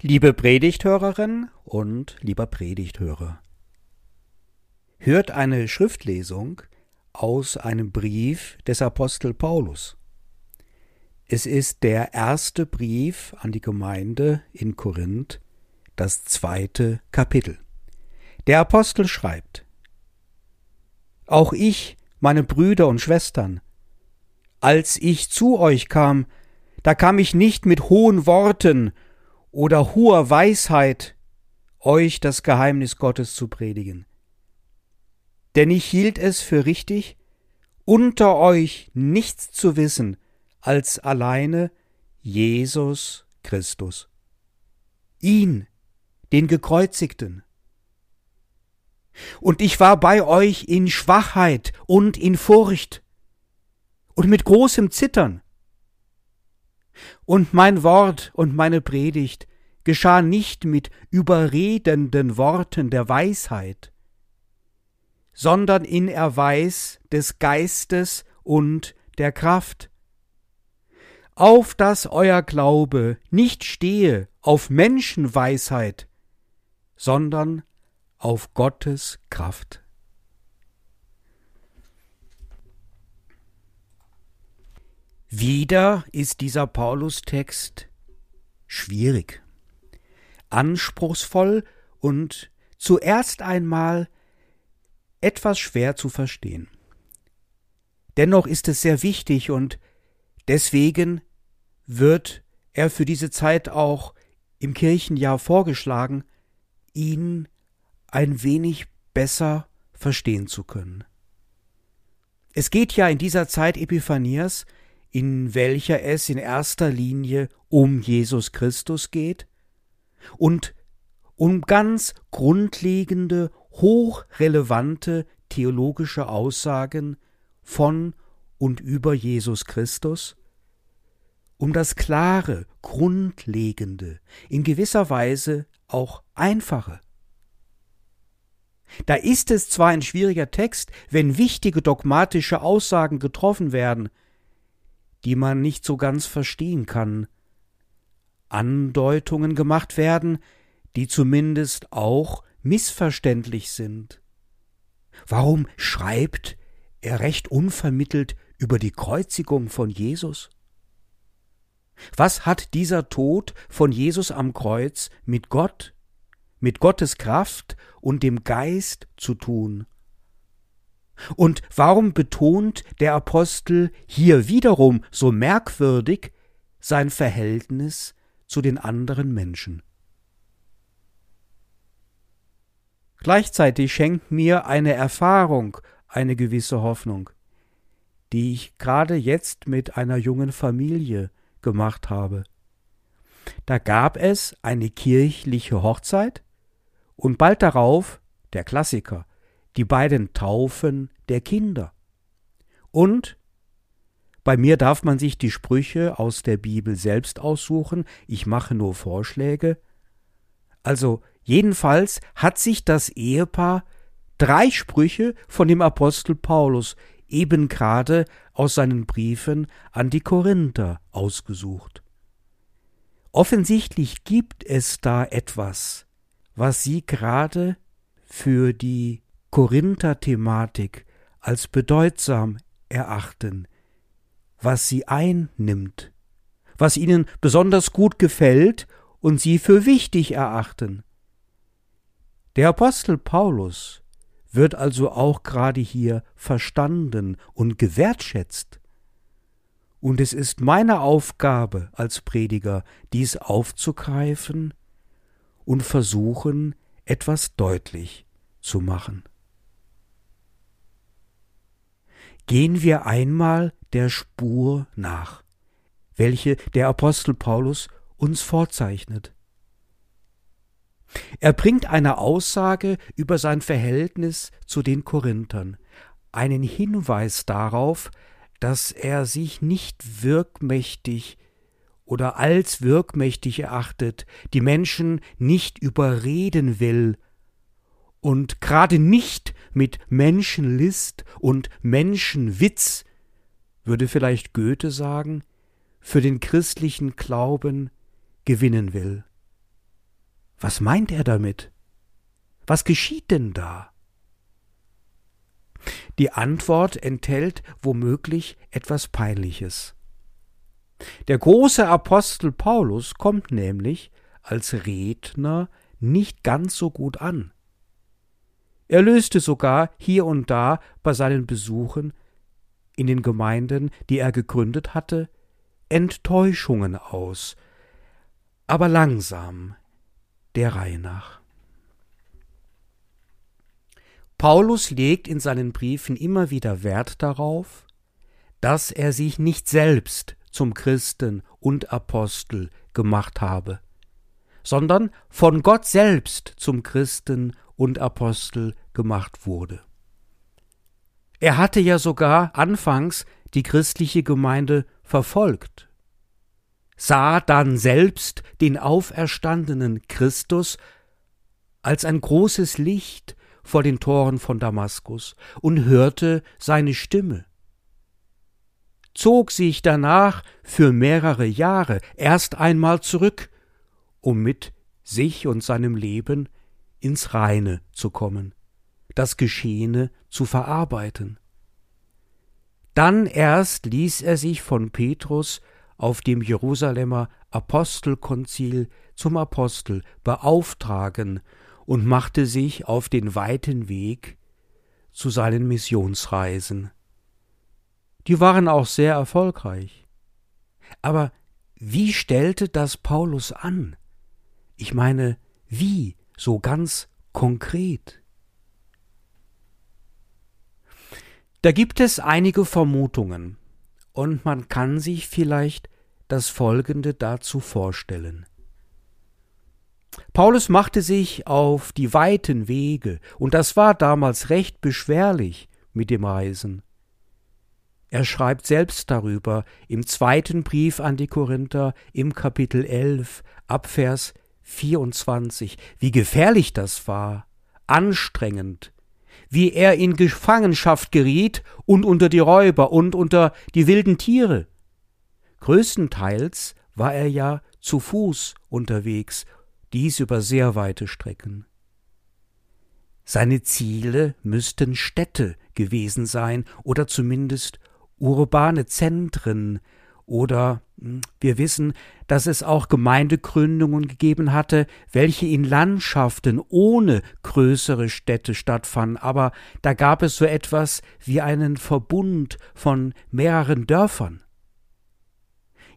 Liebe Predigthörerin und lieber Predigthörer, hört eine Schriftlesung aus einem Brief des Apostel Paulus. Es ist der erste Brief an die Gemeinde in Korinth, das zweite Kapitel. Der Apostel schreibt Auch ich, meine Brüder und Schwestern, als ich zu euch kam, da kam ich nicht mit hohen Worten oder hoher Weisheit, euch das Geheimnis Gottes zu predigen. Denn ich hielt es für richtig, unter euch nichts zu wissen als alleine Jesus Christus. Ihn, den Gekreuzigten. Und ich war bei euch in Schwachheit und in Furcht und mit großem Zittern. Und mein Wort und meine Predigt geschah nicht mit überredenden Worten der Weisheit, sondern in Erweis des Geistes und der Kraft, auf dass euer Glaube nicht stehe auf Menschenweisheit, sondern auf Gottes Kraft. Wieder ist dieser Paulus-Text schwierig, anspruchsvoll und zuerst einmal etwas schwer zu verstehen. Dennoch ist es sehr wichtig und deswegen wird er für diese Zeit auch im Kirchenjahr vorgeschlagen, ihn ein wenig besser verstehen zu können. Es geht ja in dieser Zeit Epiphanias in welcher es in erster Linie um Jesus Christus geht und um ganz grundlegende, hochrelevante theologische Aussagen von und über Jesus Christus, um das klare, grundlegende, in gewisser Weise auch einfache. Da ist es zwar ein schwieriger Text, wenn wichtige dogmatische Aussagen getroffen werden, die man nicht so ganz verstehen kann, Andeutungen gemacht werden, die zumindest auch missverständlich sind. Warum schreibt er recht unvermittelt über die Kreuzigung von Jesus? Was hat dieser Tod von Jesus am Kreuz mit Gott, mit Gottes Kraft und dem Geist zu tun? Und warum betont der Apostel hier wiederum so merkwürdig sein Verhältnis zu den anderen Menschen? Gleichzeitig schenkt mir eine Erfahrung eine gewisse Hoffnung, die ich gerade jetzt mit einer jungen Familie gemacht habe. Da gab es eine kirchliche Hochzeit und bald darauf der Klassiker, die beiden Taufen der Kinder. Und bei mir darf man sich die Sprüche aus der Bibel selbst aussuchen, ich mache nur Vorschläge. Also jedenfalls hat sich das Ehepaar drei Sprüche von dem Apostel Paulus eben gerade aus seinen Briefen an die Korinther ausgesucht. Offensichtlich gibt es da etwas, was sie gerade für die Korinther-Thematik als bedeutsam erachten, was sie einnimmt, was ihnen besonders gut gefällt und sie für wichtig erachten. Der Apostel Paulus wird also auch gerade hier verstanden und gewertschätzt. Und es ist meine Aufgabe als Prediger, dies aufzugreifen und versuchen, etwas deutlich zu machen. Gehen wir einmal der Spur nach, welche der Apostel Paulus uns vorzeichnet. Er bringt eine Aussage über sein Verhältnis zu den Korinthern, einen Hinweis darauf, dass er sich nicht wirkmächtig oder als wirkmächtig erachtet, die Menschen nicht überreden will und gerade nicht mit Menschenlist und Menschenwitz, würde vielleicht Goethe sagen, für den christlichen Glauben gewinnen will. Was meint er damit? Was geschieht denn da? Die Antwort enthält womöglich etwas Peinliches. Der große Apostel Paulus kommt nämlich als Redner nicht ganz so gut an. Er löste sogar hier und da bei seinen Besuchen in den Gemeinden, die er gegründet hatte, Enttäuschungen aus, aber langsam, der Reihe nach. Paulus legt in seinen Briefen immer wieder Wert darauf, dass er sich nicht selbst zum Christen und Apostel gemacht habe, sondern von Gott selbst zum Christen und Apostel gemacht wurde. Er hatte ja sogar anfangs die christliche Gemeinde verfolgt, sah dann selbst den auferstandenen Christus als ein großes Licht vor den Toren von Damaskus und hörte seine Stimme, zog sich danach für mehrere Jahre erst einmal zurück, um mit sich und seinem Leben ins Reine zu kommen, das Geschehene zu verarbeiten. Dann erst ließ er sich von Petrus auf dem Jerusalemer Apostelkonzil zum Apostel beauftragen und machte sich auf den weiten Weg zu seinen Missionsreisen. Die waren auch sehr erfolgreich. Aber wie stellte das Paulus an? Ich meine, wie, so ganz konkret? Da gibt es einige Vermutungen, und man kann sich vielleicht das Folgende dazu vorstellen. Paulus machte sich auf die weiten Wege, und das war damals recht beschwerlich mit dem Reisen. Er schreibt selbst darüber im zweiten Brief an die Korinther im Kapitel 11 Abvers 24, wie gefährlich das war, anstrengend, wie er in Gefangenschaft geriet und unter die Räuber und unter die wilden Tiere. Größtenteils war er ja zu Fuß unterwegs dies über sehr weite Strecken. Seine Ziele müssten Städte gewesen sein oder zumindest urbane Zentren oder hm, wir wissen, dass es auch Gemeindegründungen gegeben hatte, welche in Landschaften ohne größere Städte stattfanden, aber da gab es so etwas wie einen Verbund von mehreren Dörfern.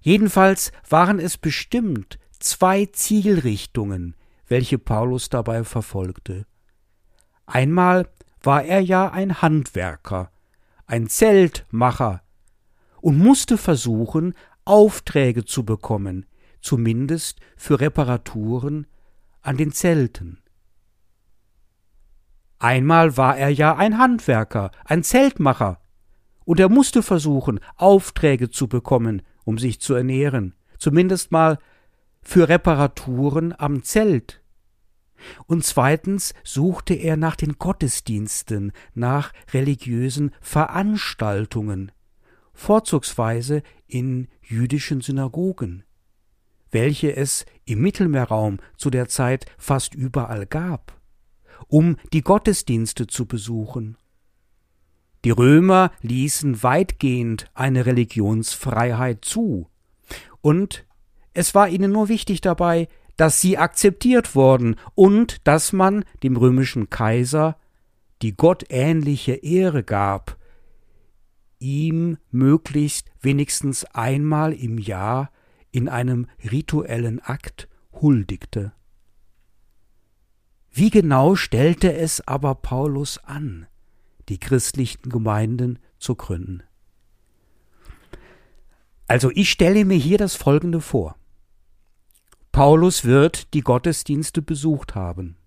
Jedenfalls waren es bestimmt zwei Zielrichtungen, welche Paulus dabei verfolgte. Einmal war er ja ein Handwerker, ein Zeltmacher und musste versuchen, Aufträge zu bekommen, zumindest für Reparaturen an den Zelten. Einmal war er ja ein Handwerker, ein Zeltmacher, und er musste versuchen, Aufträge zu bekommen, um sich zu ernähren, zumindest mal für Reparaturen am Zelt. Und zweitens suchte er nach den Gottesdiensten, nach religiösen Veranstaltungen, vorzugsweise in jüdischen Synagogen, welche es im Mittelmeerraum zu der Zeit fast überall gab, um die Gottesdienste zu besuchen. Die Römer ließen weitgehend eine Religionsfreiheit zu, und es war ihnen nur wichtig dabei, dass sie akzeptiert wurden und dass man dem römischen Kaiser die gottähnliche Ehre gab, ihm möglichst wenigstens einmal im Jahr in einem rituellen Akt huldigte. Wie genau stellte es aber Paulus an, die christlichen Gemeinden zu gründen? Also ich stelle mir hier das Folgende vor. Paulus wird die Gottesdienste besucht haben.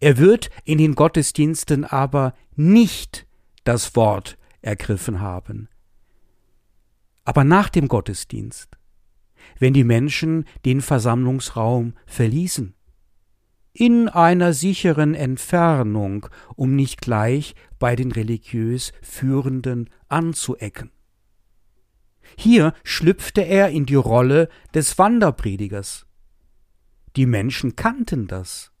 Er wird in den Gottesdiensten aber nicht das Wort ergriffen haben. Aber nach dem Gottesdienst, wenn die Menschen den Versammlungsraum verließen, in einer sicheren Entfernung, um nicht gleich bei den religiös Führenden anzuecken. Hier schlüpfte er in die Rolle des Wanderpredigers Die Menschen kannten das.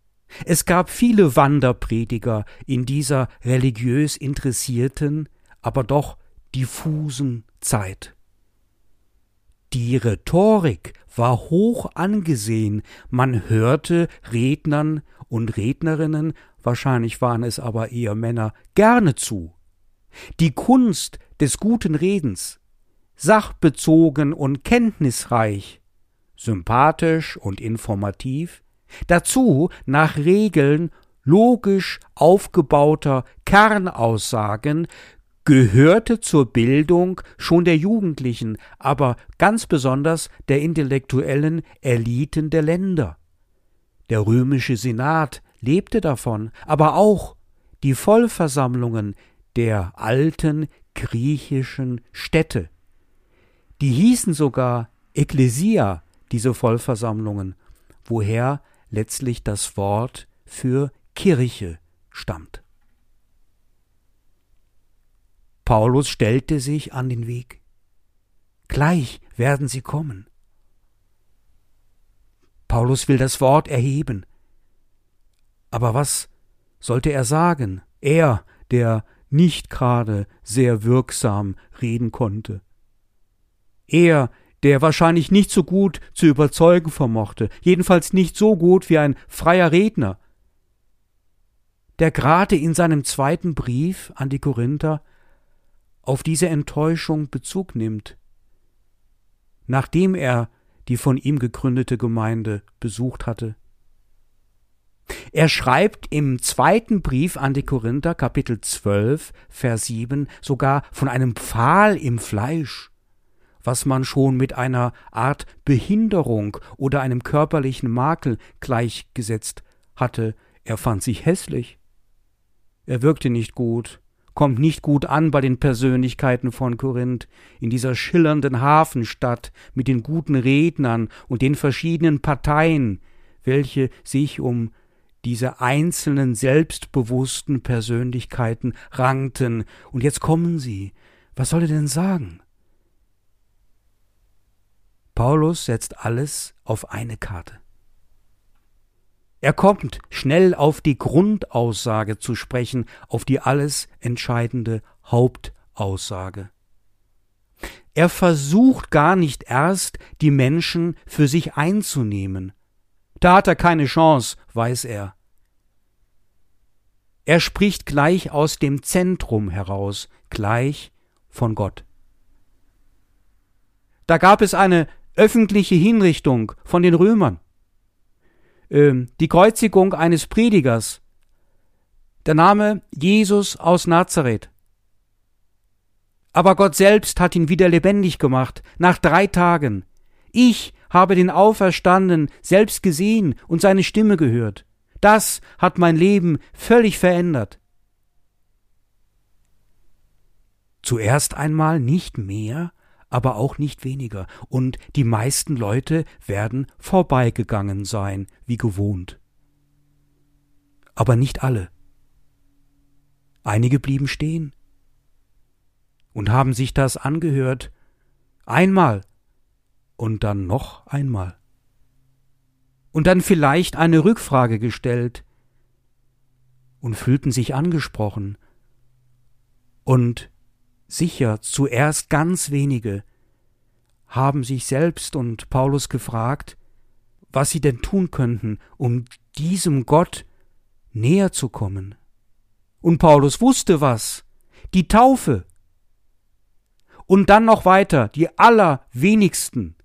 Es gab viele Wanderprediger in dieser religiös interessierten, aber doch diffusen Zeit. Die Rhetorik war hoch angesehen, man hörte Rednern und Rednerinnen, wahrscheinlich waren es aber eher Männer, gerne zu. Die Kunst des guten Redens, sachbezogen und kenntnisreich, sympathisch und informativ, dazu nach Regeln logisch aufgebauter Kernaussagen, gehörte zur Bildung schon der Jugendlichen, aber ganz besonders der intellektuellen Eliten der Länder. Der römische Senat lebte davon, aber auch die Vollversammlungen der alten griechischen Städte. Die hießen sogar Ekklesia, diese Vollversammlungen, woher letztlich das Wort für Kirche stammt. Paulus stellte sich an den Weg. Gleich werden sie kommen. Paulus will das Wort erheben. Aber was sollte er sagen? Er, der nicht gerade sehr wirksam reden konnte. Er, der wahrscheinlich nicht so gut zu überzeugen vermochte, jedenfalls nicht so gut wie ein freier Redner, der gerade in seinem zweiten Brief an die Korinther auf diese Enttäuschung Bezug nimmt, nachdem er die von ihm gegründete Gemeinde besucht hatte. Er schreibt im zweiten Brief an die Korinther, Kapitel 12, Vers 7, sogar von einem Pfahl im Fleisch, was man schon mit einer Art Behinderung oder einem körperlichen Makel gleichgesetzt hatte. Er fand sich hässlich. Er wirkte nicht gut, kommt nicht gut an bei den Persönlichkeiten von Korinth, in dieser schillernden Hafenstadt mit den guten Rednern und den verschiedenen Parteien, welche sich um diese einzelnen selbstbewussten Persönlichkeiten rankten, und jetzt kommen sie. Was soll er denn sagen? Paulus setzt alles auf eine Karte. Er kommt schnell auf die Grundaussage zu sprechen, auf die alles entscheidende Hauptaussage. Er versucht gar nicht erst, die Menschen für sich einzunehmen. Da hat er keine Chance, weiß er. Er spricht gleich aus dem Zentrum heraus, gleich von Gott. Da gab es eine öffentliche Hinrichtung von den Römern, die Kreuzigung eines Predigers, der Name Jesus aus Nazareth. Aber Gott selbst hat ihn wieder lebendig gemacht, nach drei Tagen. Ich habe den Auferstandenen selbst gesehen und seine Stimme gehört. Das hat mein Leben völlig verändert. Zuerst einmal nicht mehr, aber auch nicht weniger, und die meisten Leute werden vorbeigegangen sein, wie gewohnt. Aber nicht alle. Einige blieben stehen und haben sich das angehört, einmal und dann noch einmal und dann vielleicht eine Rückfrage gestellt und fühlten sich angesprochen. Und sicher zuerst ganz wenige haben sich selbst und Paulus gefragt, was sie denn tun könnten, um diesem Gott näher zu kommen. Und Paulus wusste was, die Taufe. Und dann noch weiter, die allerwenigsten,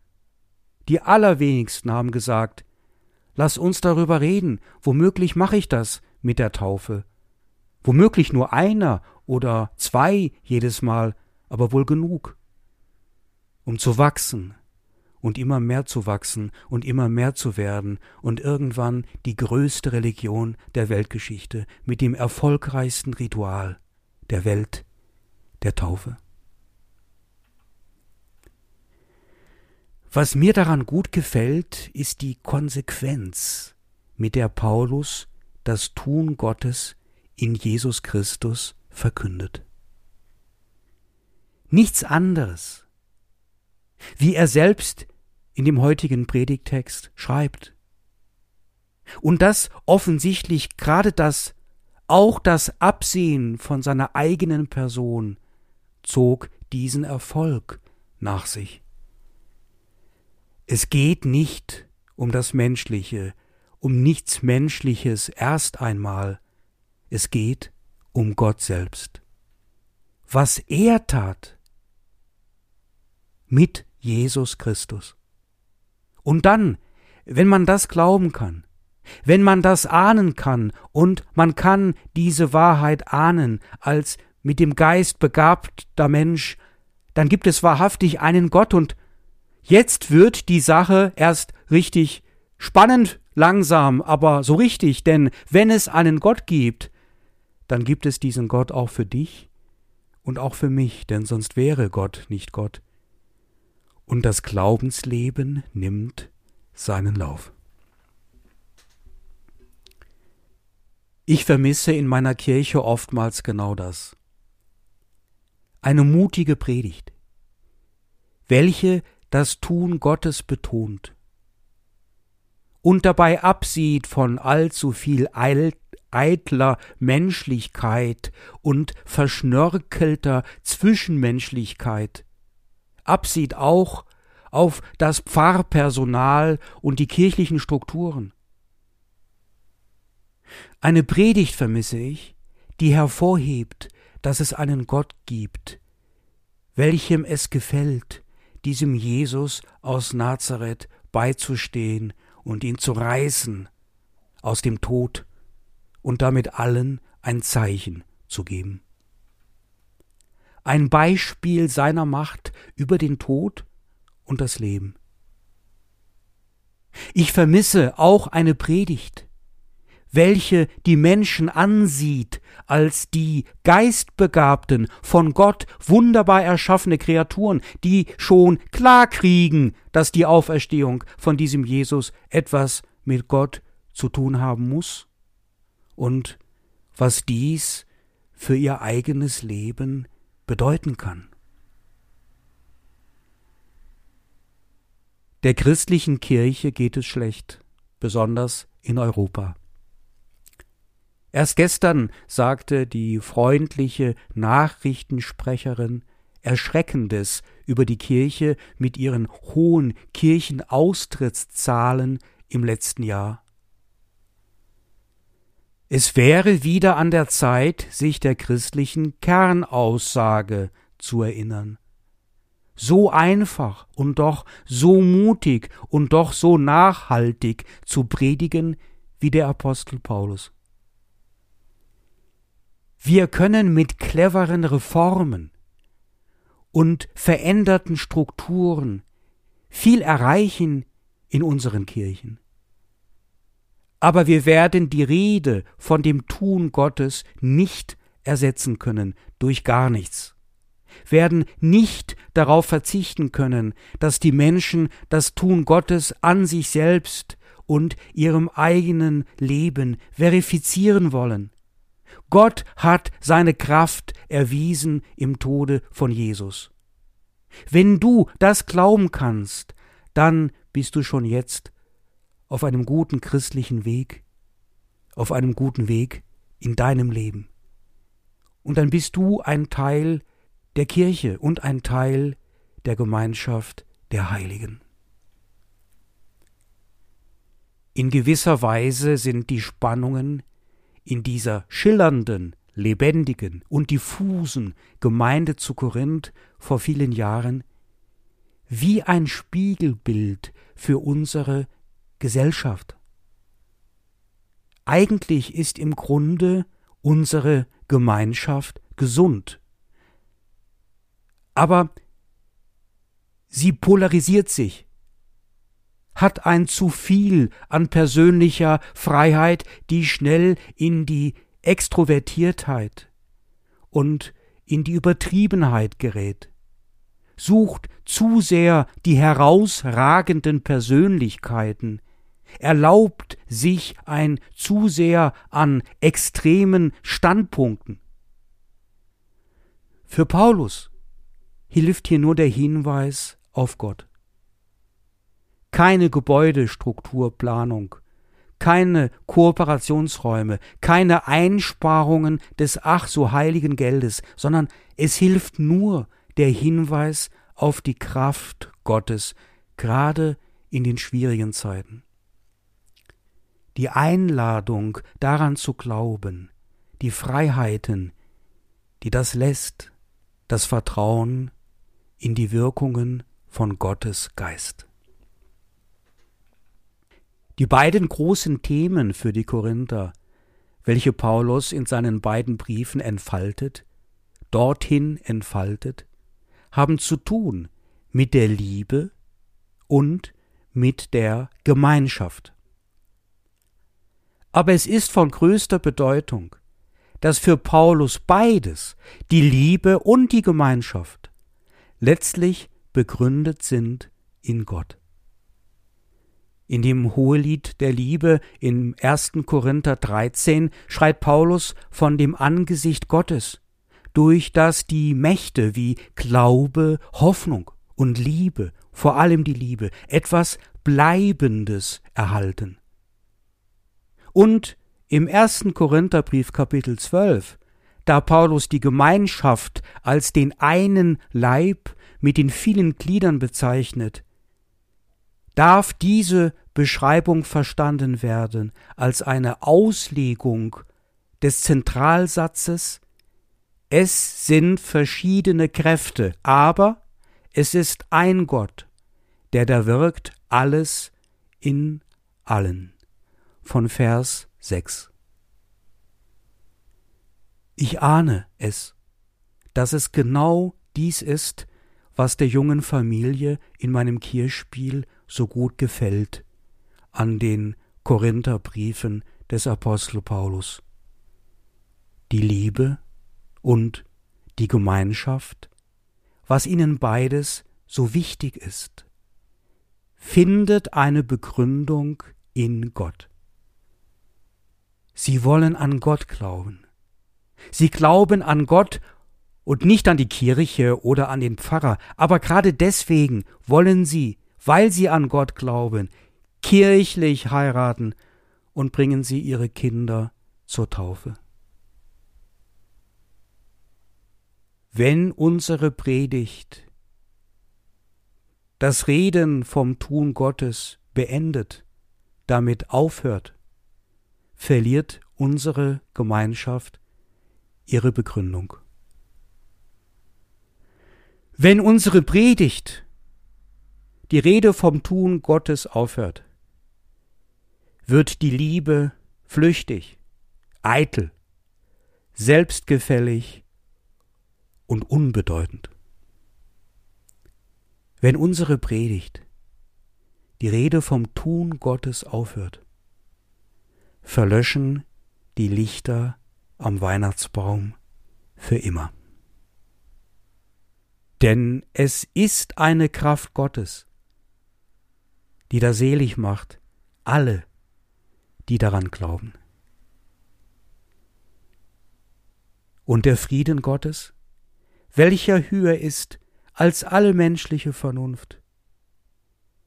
die allerwenigsten haben gesagt, Lass uns darüber reden. Womöglich mache ich das mit der Taufe. Womöglich nur einer oder zwei jedes Mal, aber wohl genug. Um zu wachsen und immer mehr zu wachsen und immer mehr zu werden und irgendwann die größte Religion der Weltgeschichte mit dem erfolgreichsten Ritual der Welt, der Taufe. Was mir daran gut gefällt, ist die Konsequenz, mit der Paulus das Tun Gottes in Jesus Christus verkündet. Nichts anderes, wie er selbst in dem heutigen Predigtext schreibt. Und das offensichtlich gerade das, auch das Absehen von seiner eigenen Person zog diesen Erfolg nach sich. Es geht nicht um das Menschliche, um nichts Menschliches erst einmal, es geht um Gott selbst. Was er tat mit Jesus Christus. Und dann, wenn man das glauben kann, wenn man das ahnen kann und man kann diese Wahrheit ahnen als mit dem Geist begabter Mensch, dann gibt es wahrhaftig einen Gott und jetzt wird die Sache erst richtig spannend, langsam, aber so richtig, denn wenn es einen Gott gibt, dann gibt es diesen Gott auch für dich und auch für mich, denn sonst wäre Gott nicht Gott. Und das Glaubensleben nimmt seinen Lauf. Ich vermisse in meiner Kirche oftmals genau das. Eine mutige Predigt, welche das Tun Gottes betont und dabei absieht von allzu viel eitler Menschlichkeit und verschnörkelter Zwischenmenschlichkeit, absieht auch auf das Pfarrpersonal und die kirchlichen Strukturen. Eine Predigt vermisse ich, die hervorhebt, dass es einen Gott gibt, welchem es gefällt, diesem Jesus aus Nazareth beizustehen und ihn zu reißen aus dem Tod und damit allen ein Zeichen zu geben. Ein Beispiel seiner Macht über den Tod und das Leben. Ich vermisse auch eine Predigt, welche die Menschen ansieht als die geistbegabten, von Gott wunderbar erschaffene Kreaturen, die schon klar kriegen, dass die Auferstehung von diesem Jesus etwas mit Gott zu tun haben muss und was dies für ihr eigenes Leben bedeuten kann. Der christlichen Kirche geht es schlecht, besonders in Europa. Erst gestern sagte die freundliche Nachrichtensprecherin Erschreckendes über die Kirche mit ihren hohen Kirchenaustrittszahlen im letzten Jahr. Es wäre wieder an der Zeit, sich der christlichen Kernaussage zu erinnern. So einfach und doch so mutig und doch so nachhaltig zu predigen wie der Apostel Paulus. Wir können mit cleveren Reformen und veränderten Strukturen viel erreichen in unseren Kirchen. Aber wir werden die Rede von dem Tun Gottes nicht ersetzen können durch gar nichts, werden nicht darauf verzichten können, dass die Menschen das Tun Gottes an sich selbst und ihrem eigenen Leben verifizieren wollen, Gott hat seine Kraft erwiesen im Tode von Jesus. Wenn du das glauben kannst, dann bist du schon jetzt auf einem guten christlichen Weg, auf einem guten Weg in deinem Leben. Und dann bist du ein Teil der Kirche und ein Teil der Gemeinschaft der Heiligen. In gewisser Weise sind die Spannungen in dieser schillernden, lebendigen und diffusen Gemeinde zu Korinth vor vielen Jahren wie ein Spiegelbild für unsere Gesellschaft. Eigentlich ist im Grunde unsere Gemeinschaft gesund. Aber sie polarisiert sich hat ein zu viel an persönlicher Freiheit, die schnell in die Extrovertiertheit und in die Übertriebenheit gerät, sucht zu sehr die herausragenden Persönlichkeiten, erlaubt sich ein zu sehr an extremen Standpunkten. Für Paulus hilft hier nur der Hinweis auf Gott keine Gebäudestrukturplanung, keine Kooperationsräume, keine Einsparungen des ach so heiligen Geldes, sondern es hilft nur der Hinweis auf die Kraft Gottes, gerade in den schwierigen Zeiten. Die Einladung daran zu glauben, die Freiheiten, die das lässt, das Vertrauen in die Wirkungen von Gottes Geist. Die beiden großen Themen für die Korinther, welche Paulus in seinen beiden Briefen entfaltet, dorthin entfaltet, haben zu tun mit der Liebe und mit der Gemeinschaft. Aber es ist von größter Bedeutung, dass für Paulus beides, die Liebe und die Gemeinschaft, letztlich begründet sind in Gott. In dem Hohelied der Liebe im 1. Korinther 13 schreibt Paulus von dem Angesicht Gottes, durch das die Mächte wie Glaube, Hoffnung und Liebe, vor allem die Liebe, etwas Bleibendes erhalten. Und im ersten Korintherbrief Kapitel 12, da Paulus die Gemeinschaft als den einen Leib mit den vielen Gliedern bezeichnet, darf diese Beschreibung verstanden werden als eine Auslegung des Zentralsatzes Es sind verschiedene Kräfte, aber es ist ein Gott, der da wirkt alles in allen. Von Vers 6. Ich ahne es, dass es genau dies ist, was der jungen Familie in meinem Kirchspiel so gut gefällt an den Korintherbriefen des Apostel Paulus. Die Liebe und die Gemeinschaft, was ihnen beides so wichtig ist, findet eine Begründung in Gott. Sie wollen an Gott glauben. Sie glauben an Gott und nicht an die Kirche oder an den Pfarrer, aber gerade deswegen wollen sie, weil sie an Gott glauben, kirchlich heiraten und bringen sie ihre Kinder zur Taufe. Wenn unsere Predigt das Reden vom Tun Gottes beendet, damit aufhört, verliert unsere Gemeinschaft ihre Begründung. Wenn unsere Predigt die Rede vom Tun Gottes aufhört, wird die Liebe flüchtig, eitel, selbstgefällig und unbedeutend. Wenn unsere Predigt die Rede vom Tun Gottes aufhört, verlöschen die Lichter am Weihnachtsbaum für immer. Denn es ist eine Kraft Gottes, die da selig macht, alle, die daran glauben. Und der Frieden Gottes, welcher höher ist als alle menschliche Vernunft.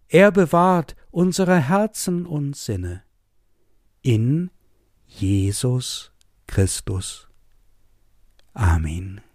Er bewahrt unsere Herzen und Sinne in Jesus Christus. Amen.